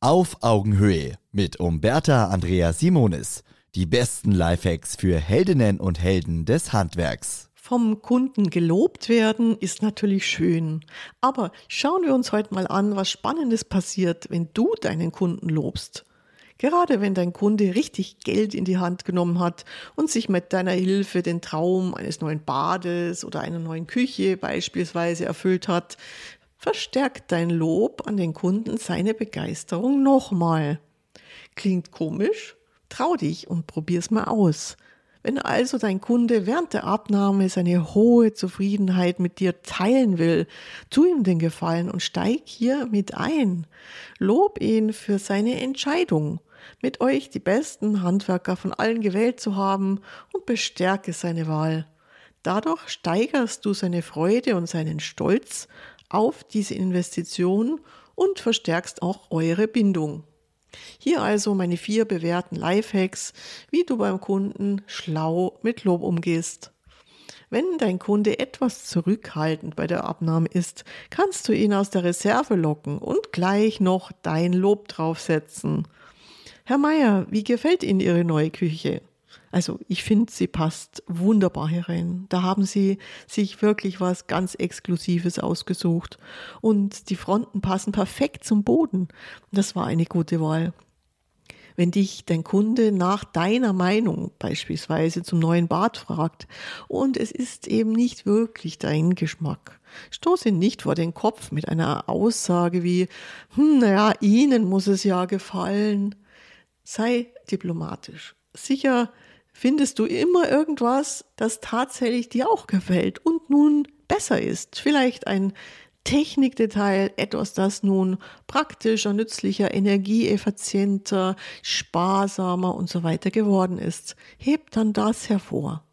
Auf Augenhöhe mit Umberta Andrea Simonis. Die besten Lifehacks für Heldinnen und Helden des Handwerks. Vom Kunden gelobt werden ist natürlich schön. Aber schauen wir uns heute mal an, was Spannendes passiert, wenn du deinen Kunden lobst. Gerade wenn dein Kunde richtig Geld in die Hand genommen hat und sich mit deiner Hilfe den Traum eines neuen Bades oder einer neuen Küche beispielsweise erfüllt hat, verstärkt dein Lob an den Kunden seine Begeisterung nochmal. Klingt komisch? Trau dich und probier's mal aus. Wenn also dein Kunde während der Abnahme seine hohe Zufriedenheit mit dir teilen will, tu ihm den Gefallen und steig hier mit ein. Lob ihn für seine Entscheidung, mit euch die besten Handwerker von allen gewählt zu haben und bestärke seine Wahl. Dadurch steigerst du seine Freude und seinen Stolz auf diese Investition und verstärkst auch eure Bindung. Hier also meine vier bewährten Lifehacks, wie du beim Kunden schlau mit Lob umgehst. Wenn dein Kunde etwas zurückhaltend bei der Abnahme ist, kannst du ihn aus der Reserve locken und gleich noch dein Lob draufsetzen. Herr Meier, wie gefällt Ihnen Ihre neue Küche? Also ich finde, sie passt wunderbar hier rein. Da haben sie sich wirklich was ganz Exklusives ausgesucht. Und die Fronten passen perfekt zum Boden. Das war eine gute Wahl. Wenn dich dein Kunde nach deiner Meinung beispielsweise zum neuen Bad fragt und es ist eben nicht wirklich dein Geschmack, stoß ihn nicht vor den Kopf mit einer Aussage wie, hm, naja, Ihnen muss es ja gefallen. Sei diplomatisch. Sicher findest du immer irgendwas, das tatsächlich dir auch gefällt und nun besser ist. Vielleicht ein Technikdetail, etwas, das nun praktischer, nützlicher, energieeffizienter, sparsamer und so weiter geworden ist. Heb dann das hervor.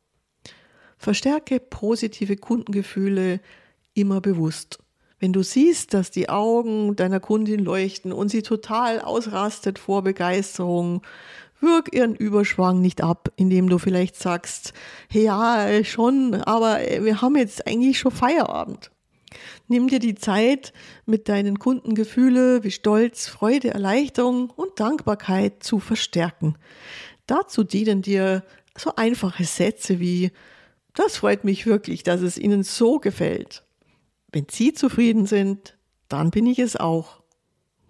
Verstärke positive Kundengefühle immer bewusst. Wenn du siehst, dass die Augen deiner Kundin leuchten und sie total ausrastet vor Begeisterung, wirk ihren Überschwang nicht ab, indem du vielleicht sagst, ja, schon, aber wir haben jetzt eigentlich schon Feierabend. Nimm dir die Zeit, mit deinen Kunden Gefühle wie Stolz, Freude, Erleichterung und Dankbarkeit zu verstärken. Dazu dienen dir so einfache Sätze wie, das freut mich wirklich, dass es Ihnen so gefällt. Wenn Sie zufrieden sind, dann bin ich es auch.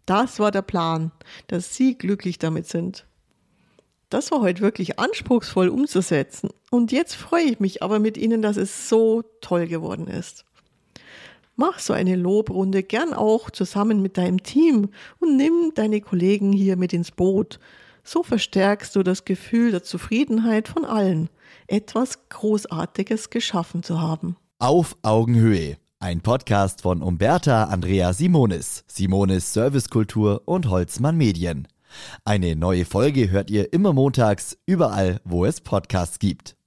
Das war der Plan, dass Sie glücklich damit sind. Das war heute wirklich anspruchsvoll umzusetzen. Und jetzt freue ich mich aber mit Ihnen, dass es so toll geworden ist. Mach so eine Lobrunde gern auch zusammen mit deinem Team und nimm deine Kollegen hier mit ins Boot. So verstärkst du das Gefühl der Zufriedenheit von allen, etwas Großartiges geschaffen zu haben. Auf Augenhöhe. Ein Podcast von Umberta Andrea Simonis, Simonis Servicekultur und Holzmann Medien. Eine neue Folge hört ihr immer montags, überall, wo es Podcasts gibt.